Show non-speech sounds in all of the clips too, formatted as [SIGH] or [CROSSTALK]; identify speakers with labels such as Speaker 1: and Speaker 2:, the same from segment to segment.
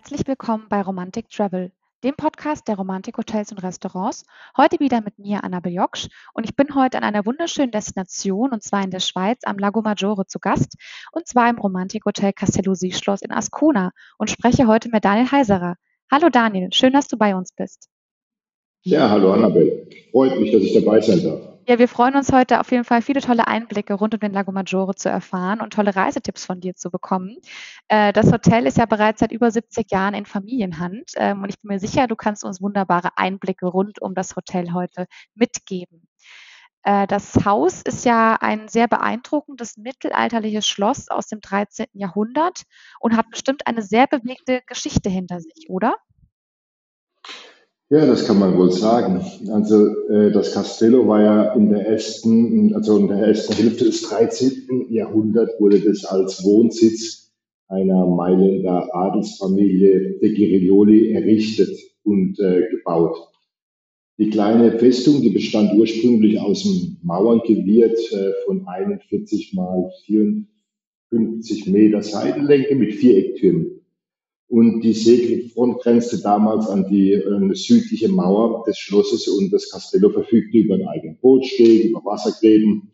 Speaker 1: Herzlich willkommen bei Romantic Travel, dem Podcast der Romantik-Hotels und Restaurants. Heute wieder mit mir, Annabel Joksch. Und ich bin heute an einer wunderschönen Destination, und zwar in der Schweiz am Lago Maggiore zu Gast, und zwar im Romantik-Hotel Castello-Schloss in Ascona und spreche heute mit Daniel Heiserer. Hallo Daniel, schön, dass du bei uns bist.
Speaker 2: Ja, hallo Annabel. Freut mich, dass ich dabei sein darf.
Speaker 1: Ja, wir freuen uns heute auf jeden Fall viele tolle Einblicke rund um den Lago Maggiore zu erfahren und tolle Reisetipps von dir zu bekommen. Äh, das Hotel ist ja bereits seit über 70 Jahren in Familienhand ähm, und ich bin mir sicher, du kannst uns wunderbare Einblicke rund um das Hotel heute mitgeben. Äh, das Haus ist ja ein sehr beeindruckendes mittelalterliches Schloss aus dem 13. Jahrhundert und hat bestimmt eine sehr bewegte Geschichte hinter sich, oder?
Speaker 2: Ja, das kann man wohl sagen. Also äh, das Castello war ja in der ersten, also in der ersten Hälfte des 13. Jahrhunderts wurde das als Wohnsitz einer Mailänder Adelsfamilie de Giriglioli errichtet und äh, gebaut. Die kleine Festung, die bestand ursprünglich aus dem Mauerngewirr äh, von 41 mal 54 Meter Seitenlänge mit Vierecktürmen. Und die Segelfront grenzte damals an die äh, südliche Mauer des Schlosses und das Castello verfügte über einen eigenen Bootsteg, über Wassergräben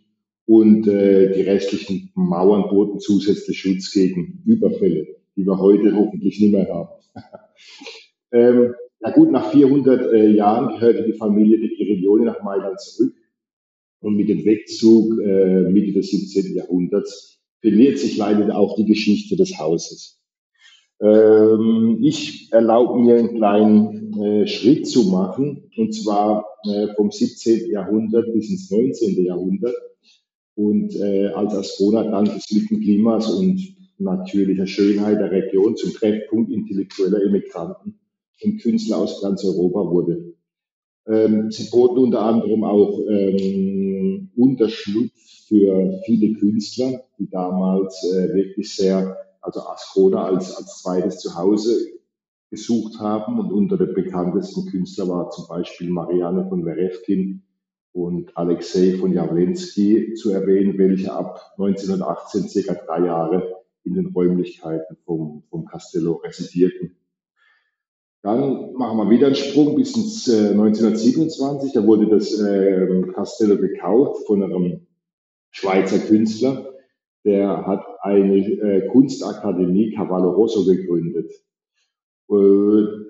Speaker 2: und äh, die restlichen Mauern boten zusätzlich Schutz gegen Überfälle, die wir heute hoffentlich nicht mehr haben. [LAUGHS] ähm, ja gut, nach 400 äh, Jahren gehörte die Familie de Giriglioni nach Mailand zurück und mit dem Wegzug äh, Mitte des 17. Jahrhunderts verliert sich leider auch die Geschichte des Hauses. Ähm, ich erlaube mir einen kleinen äh, Schritt zu machen, und zwar äh, vom 17. Jahrhundert bis ins 19. Jahrhundert. Und äh, als Astronaut dank des Klimas und natürlicher Schönheit der Region zum Treffpunkt intellektueller Immigranten und Künstler aus ganz Europa wurde. Ähm, sie boten unter anderem auch ähm, Unterschlupf für viele Künstler, die damals äh, wirklich sehr also Ascona als, als zweites Zuhause gesucht haben. Und unter den bekanntesten Künstlern war zum Beispiel Marianne von Werefkin und Alexei von Jawlensky zu erwähnen, welche ab 1918 circa drei Jahre in den Räumlichkeiten vom, vom Castello residierten. Dann machen wir wieder einen Sprung bis ins äh, 1927. Da wurde das äh, Castello gekauft von einem Schweizer Künstler, der hat eine äh, Kunstakademie Cavallo Rosso gegründet. Äh,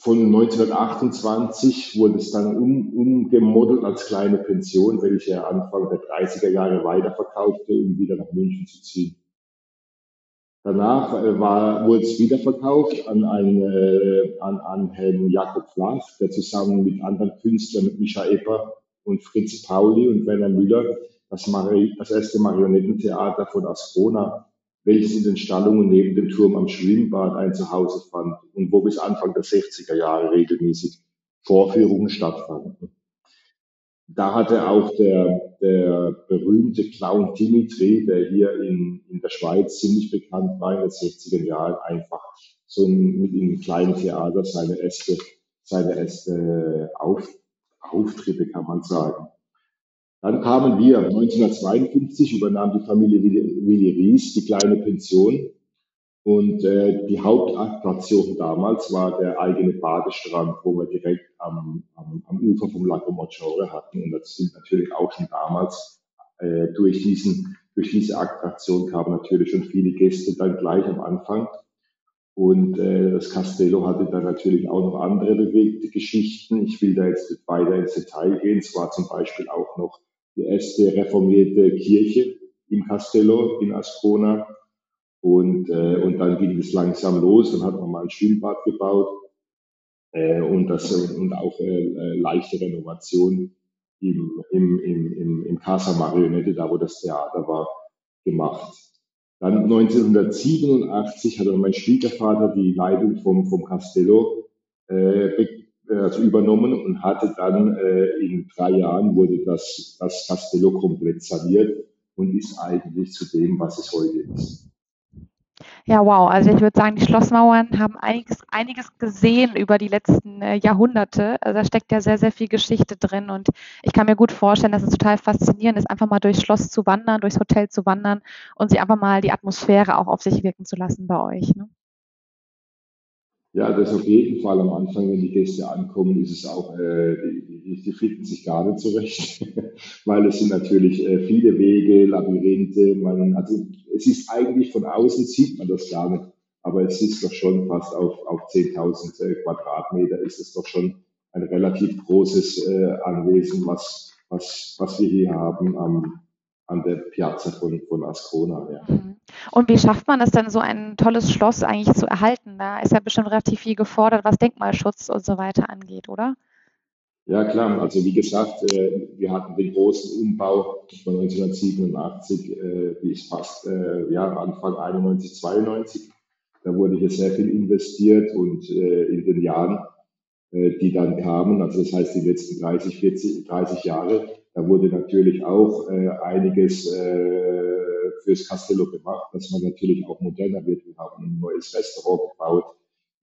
Speaker 2: von 1928 wurde es dann um, umgemodelt als kleine Pension, welche er Anfang der 30er Jahre weiterverkaufte, um wieder nach München zu ziehen. Danach äh, war, wurde es wiederverkauft an, einen, äh, an, an Herrn Jakob Flach, der zusammen mit anderen Künstlern, mit Micha Epper und Fritz Pauli und Werner Müller das, Mari das erste Marionettentheater von Ascona, welches in den Stallungen neben dem Turm am Schwimmbad ein Zuhause fand und wo bis Anfang der 60er Jahre regelmäßig Vorführungen stattfanden. Da hatte auch der, der berühmte Clown Dimitri, der hier in, in der Schweiz ziemlich bekannt war in den 60er Jahren, einfach so ein, mit einem kleinen Theater seine erste, seine erste Auf, Auftritte, kann man sagen. Dann kamen wir, 1952 übernahm die Familie Willi Ries die kleine Pension und äh, die Hauptattraktion damals war der eigene Badestrand, wo wir direkt am, am, am Ufer vom Lago Maggiore hatten. Und das sind natürlich auch schon damals äh, durch, diesen, durch diese Attraktion kamen natürlich schon viele Gäste dann gleich am Anfang. Und äh, das Castello hatte dann natürlich auch noch andere bewegte Geschichten. Ich will da jetzt nicht weiter ins Detail gehen. Es war zum Beispiel auch noch die erste reformierte Kirche im Castello in Ascona. Und, äh, und dann ging es langsam los. Dann hat man mal ein Schwimmbad gebaut äh, und, das, und auch äh, leichte Renovation im, im, im, im, im Casa Marionette, da wo das Theater war, gemacht. Dann 1987 hat dann mein Schwiegervater die Leitung vom, vom Castello äh, also übernommen und hatte dann äh, in drei Jahren wurde das, das Castello komplett saniert und ist eigentlich zu dem, was es heute ist.
Speaker 1: Ja, wow. Also ich würde sagen, die Schlossmauern haben einiges, einiges gesehen über die letzten äh, Jahrhunderte. Also da steckt ja sehr, sehr viel Geschichte drin. Und ich kann mir gut vorstellen, dass es total faszinierend ist, einfach mal durchs Schloss zu wandern, durchs Hotel zu wandern und sich einfach mal die Atmosphäre auch auf sich wirken zu lassen bei euch. Ne?
Speaker 2: Ja, das auf jeden Fall. Am Anfang, wenn die Gäste ankommen, ist es auch, äh, die, die finden sich gar nicht zurecht, [LAUGHS] weil es sind natürlich äh, viele Wege, Labyrinthe. Man, also es ist eigentlich von außen sieht man das gar nicht, aber es ist doch schon fast auf, auf 10.000 äh, Quadratmeter ist es doch schon ein relativ großes äh, Anwesen, was, was, was wir hier haben am, an der Piazza von, von Ascona. Ja.
Speaker 1: Mhm. Und wie schafft man es denn, so ein tolles Schloss eigentlich zu erhalten? Da ist ja bestimmt relativ viel gefordert, was Denkmalschutz und so weiter angeht, oder?
Speaker 2: Ja, klar. Also wie gesagt, äh, wir hatten den großen Umbau von 1987 äh, bis fast äh, ja, Anfang 91, 92. Da wurde hier sehr viel investiert und in den Jahren, die dann kamen, also das heißt die letzten 30, 40, 30 Jahre, da wurde natürlich auch einiges fürs Castello gemacht, dass man natürlich auch moderner wird. Wir haben ein neues Restaurant gebaut,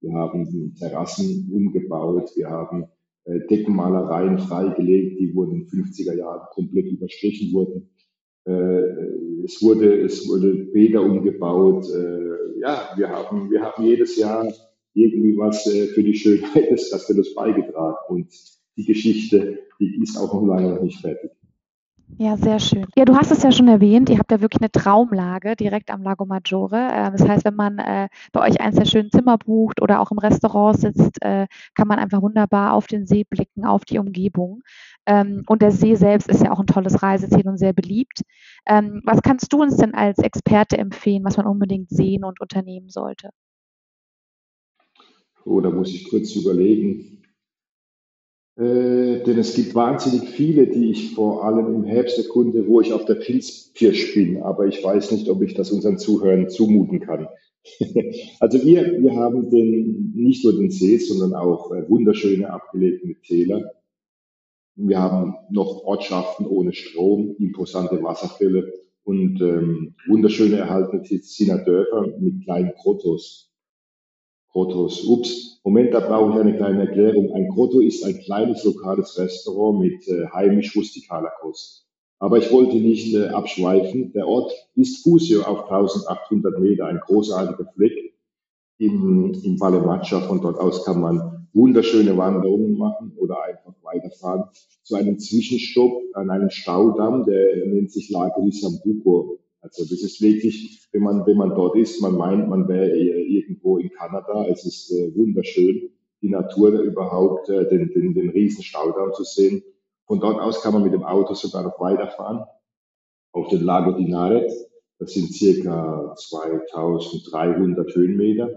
Speaker 2: wir haben Terrassen umgebaut, wir haben äh, Deckenmalereien freigelegt, die wurden in den 50er Jahren komplett überstrichen wurden. Äh, es wurde, es wurde Bäder umgebaut. Äh, ja, wir haben, wir haben jedes Jahr irgendwie was äh, für die Schönheit des Castellos beigetragen. Und die Geschichte, die ist auch noch lange noch nicht fertig.
Speaker 1: Ja, sehr schön. Ja, du hast es ja schon erwähnt, ihr habt ja wirklich eine Traumlage direkt am Lago Maggiore. Ähm, das heißt, wenn man äh, bei euch eins der schönen Zimmer bucht oder auch im Restaurant sitzt, äh, kann man einfach wunderbar auf den See blicken, auf die Umgebung. Ähm, und der See selbst ist ja auch ein tolles Reiseziel und sehr beliebt. Ähm, was kannst du uns denn als Experte empfehlen, was man unbedingt sehen und unternehmen sollte?
Speaker 2: Oh, da muss ich kurz überlegen. Äh, denn es gibt wahnsinnig viele, die ich vor allem im Herbst erkunde, wo ich auf der Pilzpirsch bin. Aber ich weiß nicht, ob ich das unseren Zuhörern zumuten kann. [LAUGHS] also wir, wir haben den, nicht nur den See, sondern auch äh, wunderschöne abgelegene Täler. Wir haben noch Ortschaften ohne Strom, imposante Wasserfälle und ähm, wunderschöne erhaltene Tessiner Dörfer mit kleinen Grottos. Grottos. Ups, Moment, da brauche ich eine kleine Erklärung. Ein Grotto ist ein kleines lokales Restaurant mit äh, heimisch-rustikaler Kost. Aber ich wollte nicht äh, abschweifen. Der Ort ist Fusio auf 1800 Meter, ein großartiger Fleck im, im Valle Maccia. Von dort aus kann man wunderschöne Wanderungen machen oder einfach weiterfahren zu einem Zwischenstopp an einem Staudamm, der nennt sich Lago di Sambuco. Also das ist wirklich, wenn man, wenn man dort ist, man meint, man wäre irgendwo in Kanada. Es ist äh, wunderschön, die Natur überhaupt, äh, den, den, den riesen Staudamm zu sehen. Von dort aus kann man mit dem Auto sogar noch weiterfahren auf den Lago di Naret. Das sind circa 2300 Höhenmeter.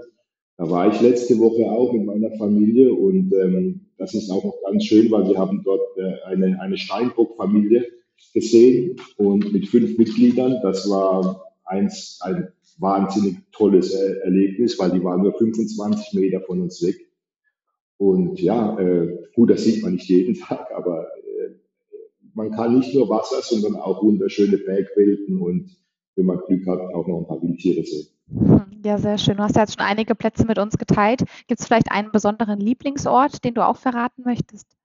Speaker 2: Da war ich letzte Woche auch mit meiner Familie und ähm, das ist auch noch ganz schön, weil wir haben dort äh, eine, eine Steinbock-Familie gesehen und mit fünf Mitgliedern. Das war eins, ein wahnsinnig tolles Erlebnis, weil die waren nur 25 Meter von uns weg. Und ja, äh, gut, das sieht man nicht jeden [LAUGHS] Tag, aber äh, man kann nicht nur Wasser, sondern auch wunderschöne Bergwelten und wenn man Glück hat, auch noch ein paar Wildtiere sehen.
Speaker 1: Hm, ja, sehr schön. Du hast ja jetzt schon einige Plätze mit uns geteilt. Gibt es vielleicht einen besonderen Lieblingsort, den du auch verraten möchtest?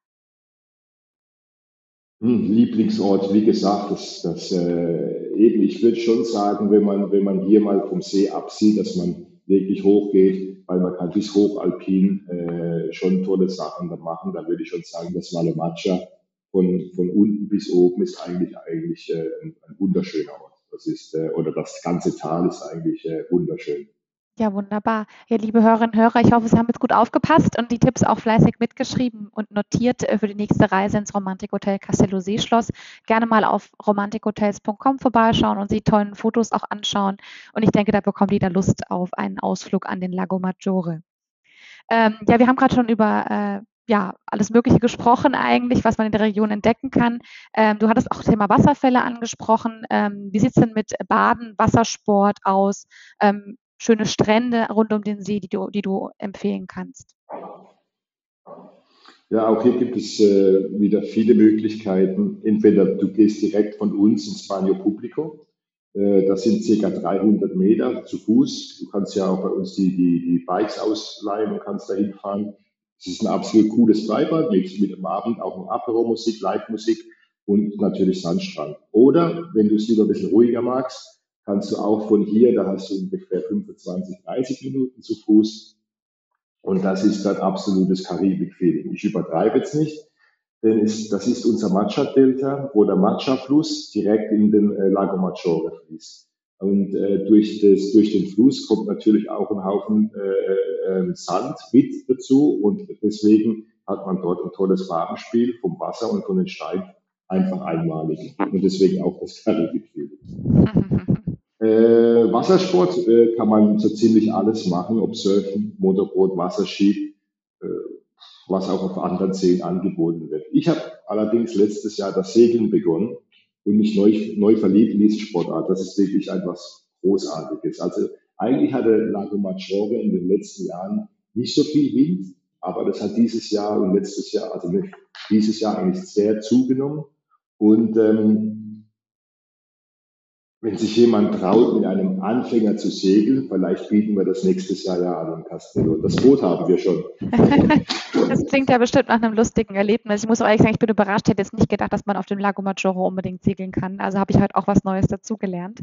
Speaker 2: Hm, Lieblingsort, wie gesagt, das, das äh, eben, ich würde schon sagen, wenn man, wenn man hier mal vom See absieht, dass man wirklich hochgeht, weil man kann bis hochalpin äh, schon tolle Sachen da machen. Da würde ich schon sagen, das Valle Maccia von, von unten bis oben ist eigentlich eigentlich äh, ein, ein wunderschöner Ort. Das ist, äh, oder das ganze Tal ist eigentlich äh, wunderschön.
Speaker 1: Ja, wunderbar. Ja, liebe Hörerinnen und Hörer, ich hoffe, Sie haben jetzt gut aufgepasst und die Tipps auch fleißig mitgeschrieben und notiert äh, für die nächste Reise ins Romantikhotel Castello Seeschloss. Gerne mal auf romantikhotels.com vorbeischauen und sich tollen Fotos auch anschauen. Und ich denke, da bekommt jeder Lust auf einen Ausflug an den Lago Maggiore. Ähm, ja, wir haben gerade schon über äh, ja, alles Mögliche gesprochen eigentlich, was man in der Region entdecken kann. Ähm, du hattest auch Thema Wasserfälle angesprochen. Ähm, wie sieht es denn mit Baden, Wassersport aus? Ähm, schöne Strände rund um den See, die du, die du empfehlen kannst?
Speaker 2: Ja, auch hier gibt es äh, wieder viele Möglichkeiten. Entweder du gehst direkt von uns ins Bagno Pubblico. Äh, das sind circa 300 Meter zu Fuß. Du kannst ja auch bei uns die, die, die Bikes ausleihen und kannst da hinfahren. Es ist ein absolut cooles Freibad mit, mit am Abend auch noch Apero-Musik, Live-Musik und natürlich Sandstrand. Oder wenn du es lieber ein bisschen ruhiger magst, kannst du auch von hier, da hast du ungefähr 25, 30 Minuten zu Fuß, Und das ist dann absolutes Karibik-Feeling. Ich übertreibe jetzt nicht, denn ist, das ist unser Matcha-Delta, wo der Matcha-Fluss direkt in den äh, Lago Maggiore fließt. Und äh, durch, das, durch den Fluss kommt natürlich auch ein Haufen äh, äh, Sand mit dazu und deswegen hat man dort ein tolles Farbenspiel vom Wasser und von den Steinen einfach einmalig. Und deswegen auch das Karibik-Feeling. Äh, Wassersport äh, kann man so ziemlich alles machen, ob Surfen, Motorboot, Wasserski, äh, was auch auf anderen Seen angeboten wird. Ich habe allerdings letztes Jahr das Segeln begonnen und mich neu, neu verliebt in diese Sportart. Das ist wirklich etwas Großartiges. Also eigentlich hatte Lago Maggiore in den letzten Jahren nicht so viel Wind, aber das hat dieses Jahr und letztes Jahr, also dieses Jahr eigentlich sehr zugenommen. Und ähm, wenn sich jemand traut, mit einem Anfänger zu segeln, vielleicht bieten wir das nächstes Jahr ja an in Castello. Das Boot haben wir schon. [LAUGHS]
Speaker 1: das klingt ja bestimmt nach einem lustigen Erlebnis. Ich muss auch ehrlich sagen, ich bin überrascht, hätte jetzt nicht gedacht, dass man auf dem Lago Maggiore unbedingt segeln kann. Also habe ich heute auch was Neues dazugelernt.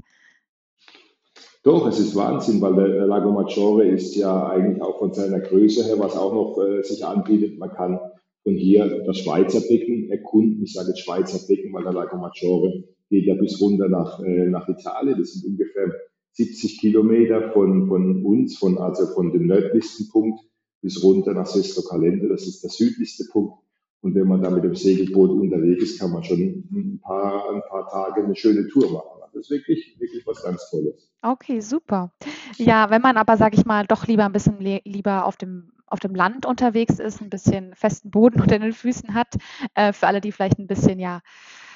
Speaker 2: Doch, es ist Wahnsinn, weil der, Lago Maggiore ist ja eigentlich auch von seiner Größe her, was auch noch äh, sich anbietet. Man kann von hier das Schweizer Becken erkunden. Ich sage jetzt Schweizer Becken, weil der Lago Maggiore geht ja bis runter nach, äh, nach Italien. Das sind ungefähr 70 Kilometer von, von uns, von, also von dem nördlichsten Punkt bis runter nach Sesto Calente. Das ist der südlichste Punkt. Und wenn man da mit dem Segelboot unterwegs ist, kann man schon ein paar, ein paar Tage eine schöne Tour machen. Das ist wirklich, wirklich was ganz Tolles.
Speaker 1: Okay, super. Ja, wenn man aber, sage ich mal, doch lieber ein bisschen lieber auf dem auf dem Land unterwegs ist, ein bisschen festen Boden [LAUGHS] unter den Füßen hat, äh, für alle, die vielleicht ein bisschen ja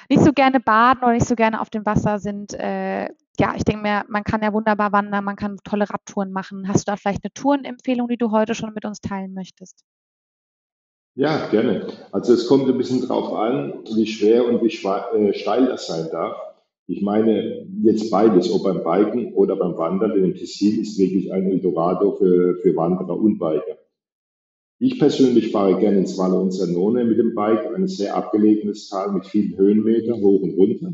Speaker 1: nicht so gerne baden oder nicht so gerne auf dem Wasser sind, äh, ja, ich denke mir, man kann ja wunderbar wandern, man kann tolle Radtouren machen. Hast du da vielleicht eine Tourenempfehlung, die du heute schon mit uns teilen möchtest?
Speaker 2: Ja, gerne. Also es kommt ein bisschen drauf an, wie schwer und wie äh, steil das sein darf. Ich meine jetzt beides, ob beim Biken oder beim Wandern, denn Tessin ist wirklich ein Eldorado für, für Wanderer und Biker. Ich persönlich fahre gerne ins Valle und Zanone mit dem Bike, ein sehr abgelegenes Tal mit vielen Höhenmetern, hoch und runter.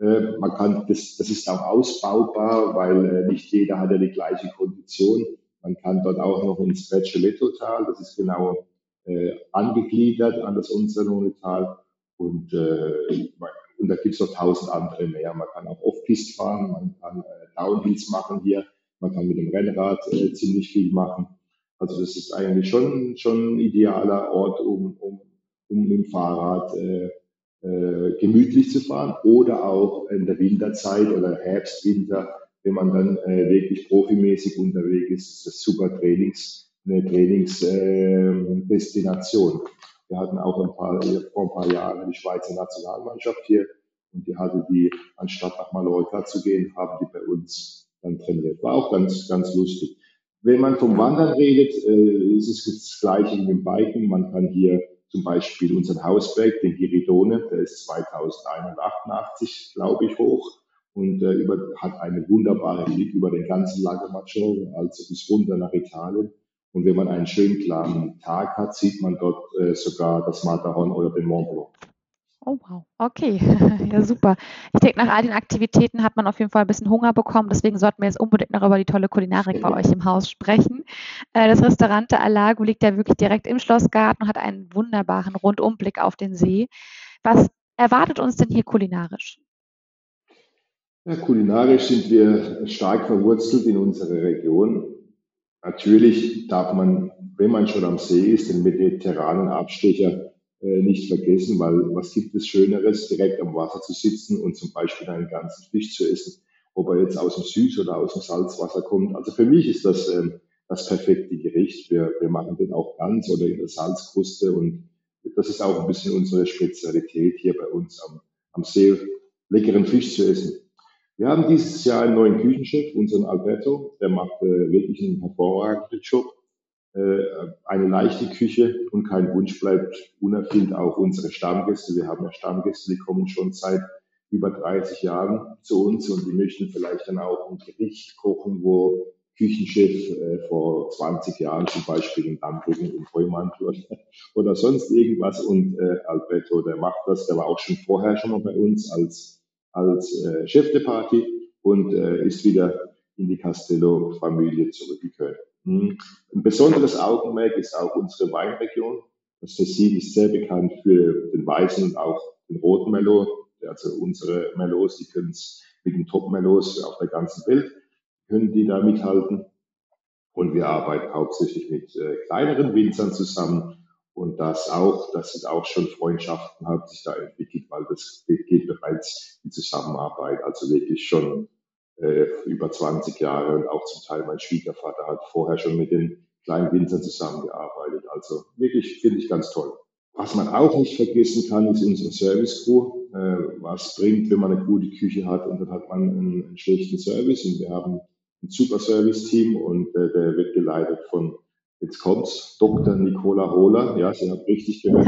Speaker 2: Äh, man kann, das, das ist auch ausbaubar, weil äh, nicht jeder hat ja die gleiche Kondition. Man kann dort auch noch ins Recioletto-Tal, das ist genau äh, angegliedert an das Unzanone-Tal. Und, äh, und da gibt es noch tausend andere mehr. Man kann auch Off-Pist fahren, man kann äh, Downhills machen hier, man kann mit dem Rennrad äh, ziemlich viel machen. Also das ist eigentlich schon, schon ein idealer Ort, um, um, um mit dem Fahrrad äh, äh, gemütlich zu fahren oder auch in der Winterzeit oder Herbst, Winter, wenn man dann äh, wirklich profimäßig unterwegs ist, ist das super Trainings, eine Trainingsdestination. Äh, Wir hatten auch ein paar, vor ein paar Jahren die Schweizer Nationalmannschaft hier und die hatte die, anstatt nach Mallorca zu gehen, haben die bei uns dann trainiert. War auch ganz, ganz lustig. Wenn man vom Wandern redet, äh, ist es das Gleiche mit dem Biken. Man kann hier zum Beispiel unseren Hausberg, den Giridone, der ist 2188, glaube ich, hoch und äh, über, hat einen wunderbaren Blick über den ganzen Lago Maggiore, also bis runter nach Italien. Und wenn man einen schönen klaren Tag hat, sieht man dort äh, sogar das Matterhorn oder den Mont Blanc.
Speaker 1: Oh wow, okay, [LAUGHS] ja super. Ich denke, nach all den Aktivitäten hat man auf jeden Fall ein bisschen Hunger bekommen. Deswegen sollten wir jetzt unbedingt noch über die tolle Kulinarik bei [LAUGHS] euch im Haus sprechen. Äh, das Restaurant der Alago liegt ja wirklich direkt im Schlossgarten und hat einen wunderbaren Rundumblick auf den See. Was erwartet uns denn hier kulinarisch?
Speaker 2: Ja, kulinarisch sind wir stark verwurzelt in unserer Region. Natürlich darf man, wenn man schon am See ist, den mediterranen Abstecher äh, nicht vergessen, weil was gibt es Schöneres, direkt am Wasser zu sitzen und zum Beispiel einen ganzen Fisch zu essen, ob er jetzt aus dem Süß- oder aus dem Salzwasser kommt. Also für mich ist das ähm, das perfekte Gericht. Wir, wir machen den auch ganz oder in der Salzkruste und das ist auch ein bisschen unsere Spezialität hier bei uns am, am See, leckeren Fisch zu essen. Wir haben dieses Jahr einen neuen Küchenchef, unseren Alberto, der macht äh, wirklich einen hervorragenden Job. Äh, eine leichte Küche und kein Wunsch bleibt unerfüllt. Auch unsere Stammgäste, wir haben ja Stammgäste, die kommen schon seit über 30 Jahren zu uns und die möchten vielleicht dann auch ein Gericht kochen, wo Küchenchef äh, vor 20 Jahren zum Beispiel in Dammrücken im Heumantel [LAUGHS] oder sonst irgendwas und äh, Alberto, der macht das, der war auch schon vorher schon mal bei uns als, als äh, Chef de Party und äh, ist wieder in die Castello-Familie zurückgekehrt Hm. Ein besonderes Augenmerk ist auch unsere Weinregion. Das Tessin ist sehr bekannt für den weißen und auch den roten Merlot. Also unsere Merlots, die können mit den Top-Merlots auf der ganzen Welt, können die da mithalten. Und wir arbeiten hauptsächlich mit äh, kleineren Winzern zusammen. Und das auch, das sind auch schon Freundschaften, haben sich da entwickelt, weil das geht bereits in Zusammenarbeit, also wirklich schon äh, über 20 Jahre und auch zum Teil mein Schwiegervater hat vorher schon mit den kleinen Winzern zusammengearbeitet. Also wirklich finde ich ganz toll. Was man auch nicht vergessen kann, ist unsere Service Crew. Äh, was bringt, wenn man eine gute Küche hat und dann hat man einen, einen schlechten Service und wir haben ein super Service-Team und äh, der wird geleitet von, jetzt kommt's, Dr. Nicola Hohler. Ja, Sie haben richtig gehört,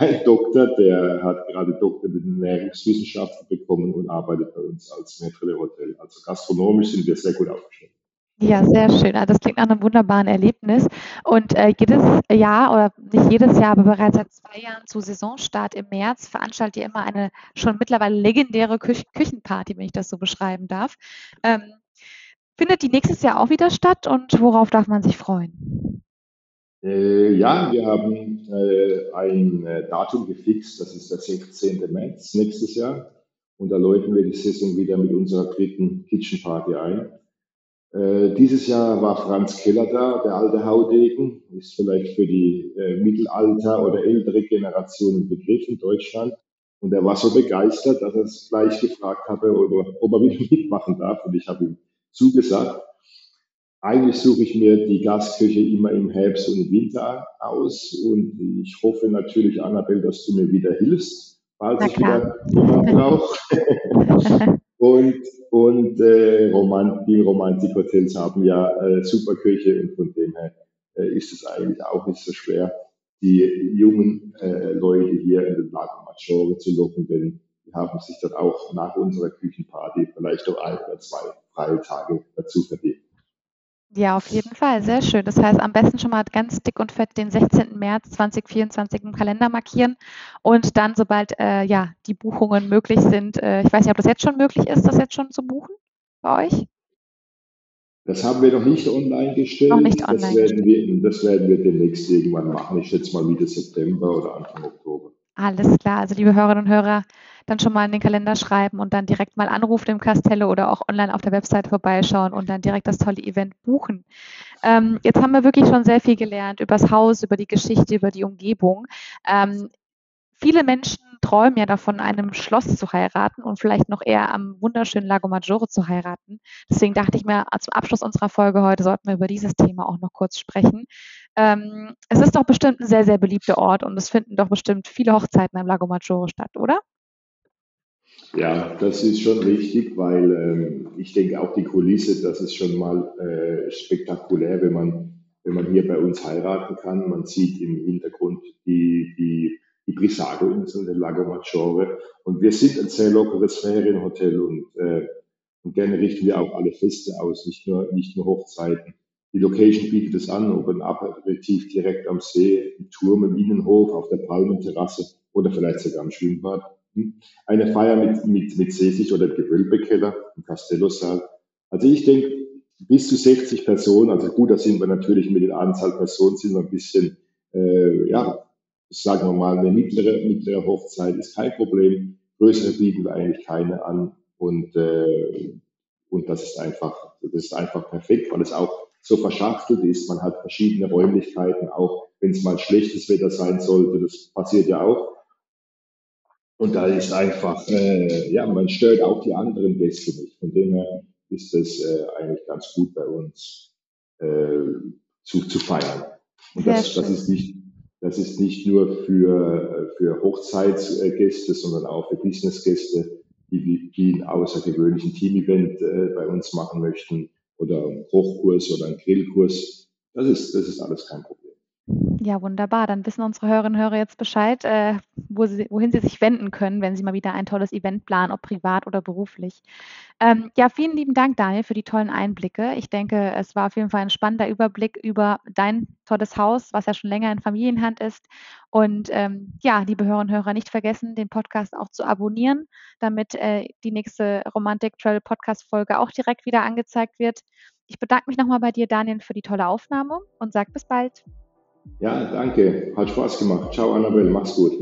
Speaker 2: ein Doktor, der hat gerade Doktor mit Ernährungswissenschaften bekommen und arbeitet bei uns als Maître de Hotel. Also gastronomisch sind wir sehr gut aufgestellt.
Speaker 1: Ja, sehr schön. Also das klingt nach einem wunderbaren Erlebnis. Und äh, jedes Jahr, oder nicht jedes Jahr, aber bereits seit zwei Jahren zu Saisonstart im März veranstaltet ihr immer eine schon mittlerweile legendäre Küch Küchenparty, wenn ich das so beschreiben darf. Ähm, findet die nächstes Jahr auch wieder statt und worauf darf man sich freuen?
Speaker 2: Äh, ja, wir haben äh, ein äh, Datum gefixt, das ist der 16. März nächstes Jahr. Und da läuten wir die Saison wieder mit unserer dritten Kitchen Party ein. Äh, dieses Jahr war Franz Keller da, der alte Haudegen, ist vielleicht für die äh, Mittelalter- oder ältere Generationen Begriff in Deutschland. Und er war so begeistert, dass er es gleich gefragt habe, ob er, ob er wieder [LAUGHS] mitmachen darf. Und ich habe ihm zugesagt. Eigentlich suche ich mir die Gasküche immer im Herbst und im Winter aus und ich hoffe natürlich, Annabelle, dass du mir wieder hilfst, falls ich wieder jemanden brauche. [LAUGHS] und und äh, Romant die Romantik-Hotels haben ja äh, super Küche und von dem her äh, ist es eigentlich auch nicht so schwer, die jungen äh, Leute hier in den Lago Maggiore zu locken, denn die haben sich dann auch nach unserer Küchenparty vielleicht noch ein oder zwei freie Tage dazu verdient.
Speaker 1: Ja, auf jeden Fall. Sehr schön. Das heißt, am besten schon mal ganz dick und fett den 16. März 2024 im Kalender markieren und dann, sobald äh, ja, die Buchungen möglich sind, äh, ich weiß nicht, ob das jetzt schon möglich ist, das jetzt schon zu buchen bei euch?
Speaker 2: Das haben wir noch nicht online gestellt.
Speaker 1: Noch nicht online
Speaker 2: das, werden wir, das werden wir demnächst irgendwann machen. Ich schätze mal Mitte September oder Anfang Oktober.
Speaker 1: Alles klar. Also, liebe Hörerinnen und Hörer, dann schon mal in den Kalender schreiben und dann direkt mal anrufen im Castello oder auch online auf der Website vorbeischauen und dann direkt das tolle Event buchen. Ähm, jetzt haben wir wirklich schon sehr viel gelernt über das Haus, über die Geschichte, über die Umgebung. Ähm, viele Menschen träumen ja davon, einem Schloss zu heiraten und vielleicht noch eher am wunderschönen Lago Maggiore zu heiraten. Deswegen dachte ich mir, zum Abschluss unserer Folge heute sollten wir über dieses Thema auch noch kurz sprechen. Ähm, es ist doch bestimmt ein sehr, sehr beliebter Ort und es finden doch bestimmt viele Hochzeiten am Lago Maggiore statt, oder?
Speaker 2: Ja, das ist schon richtig, weil ähm, ich denke auch die Kulisse, das ist schon mal äh, spektakulär, wenn man, wenn man hier bei uns heiraten kann. Man sieht im Hintergrund die, die, die Brissago-Insel, den Lago Maggiore. Und wir sind ein sehr lockeres Ferienhotel und, äh, und gerne richten wir auch alle Feste aus, nicht nur, nicht nur Hochzeiten. Die Location bietet es an, ob ein Aperitif direkt am See, im Turm, im Innenhof, auf der Palmenterrasse oder vielleicht sogar am Schwimmbad. Eine Feier mit, mit, mit Seesicht oder Gewölbekeller im Castello-Saal. Also ich denke, bis zu 60 Personen, also gut, da sind wir natürlich mit der Anzahl Personen sind wir ein bisschen, äh, ja, sagen wir mal, eine mittlere, mittlere Hochzeit ist kein Problem. Größere bieten wir eigentlich keine an und, äh, und das ist einfach, das ist einfach perfekt, weil es auch so verschachtelt ist. Man hat verschiedene Räumlichkeiten, auch wenn es mal schlechtes Wetter sein sollte, das passiert ja auch. Und da ist einfach, äh, ja, man stört auch die anderen Gäste nicht. Von dem her ist es äh, eigentlich ganz gut bei uns äh, zu, zu feiern. Und das, das, ist nicht, das ist nicht nur für, für Hochzeitsgäste, sondern auch für Businessgäste, die, die einen außergewöhnlichen Team-Event äh, bei uns machen möchten oder einen Kochkurs oder einen Grillkurs. Das ist, das ist alles kein Problem.
Speaker 1: Ja, wunderbar. Dann wissen unsere Hörerinnen und Hörer jetzt Bescheid, äh, wo sie, wohin sie sich wenden können, wenn sie mal wieder ein tolles Event planen, ob privat oder beruflich. Ähm, ja, vielen lieben Dank, Daniel, für die tollen Einblicke. Ich denke, es war auf jeden Fall ein spannender Überblick über dein tolles Haus, was ja schon länger in Familienhand ist. Und ähm, ja, liebe Hörerinnen und Hörer, nicht vergessen, den Podcast auch zu abonnieren, damit äh, die nächste Romantic Travel Podcast Folge auch direkt wieder angezeigt wird. Ich bedanke mich nochmal bei dir, Daniel, für die tolle Aufnahme und sage bis bald.
Speaker 2: Ja, danke. Hat Spaß gemacht. Ciao, Annabelle. Mach's gut.